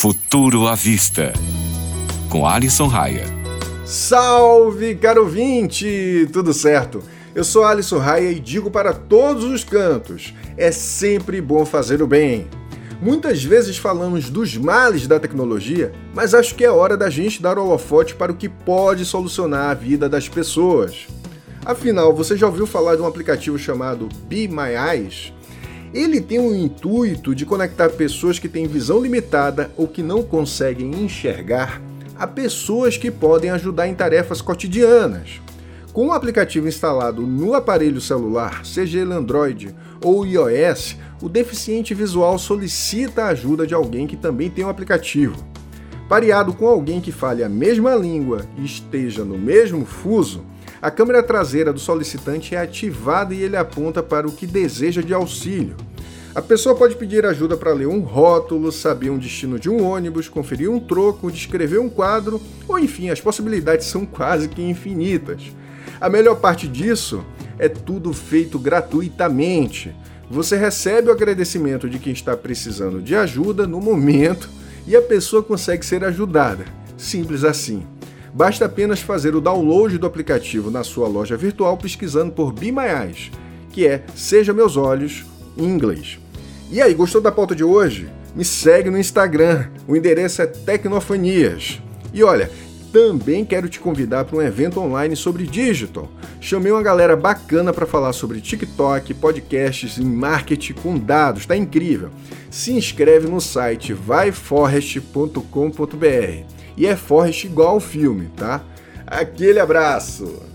Futuro à Vista, com Alisson Raia. Salve, caro ouvinte! Tudo certo? Eu sou Alisson Raia e digo para todos os cantos: é sempre bom fazer o bem. Muitas vezes falamos dos males da tecnologia, mas acho que é hora da gente dar holofote para o que pode solucionar a vida das pessoas. Afinal, você já ouviu falar de um aplicativo chamado Be My Eyes? Ele tem o intuito de conectar pessoas que têm visão limitada ou que não conseguem enxergar a pessoas que podem ajudar em tarefas cotidianas. Com o aplicativo instalado no aparelho celular, seja ele Android ou iOS, o deficiente visual solicita a ajuda de alguém que também tem o um aplicativo. Pareado com alguém que fale a mesma língua e esteja no mesmo fuso, a câmera traseira do solicitante é ativada e ele aponta para o que deseja de auxílio. A pessoa pode pedir ajuda para ler um rótulo, saber um destino de um ônibus, conferir um troco, descrever um quadro, ou enfim, as possibilidades são quase que infinitas. A melhor parte disso é tudo feito gratuitamente. Você recebe o agradecimento de quem está precisando de ajuda no momento e a pessoa consegue ser ajudada. Simples assim. Basta apenas fazer o download do aplicativo na sua loja virtual pesquisando por Be My Eyes, que é Seja Meus Olhos em inglês. E aí, gostou da pauta de hoje? Me segue no Instagram, o endereço é Tecnofanias. E olha, também quero te convidar para um evento online sobre digital. Chamei uma galera bacana para falar sobre TikTok, podcasts e marketing com dados, tá incrível. Se inscreve no site vaiforest.com.br. E é Forrest igual ao filme, tá? Aquele abraço!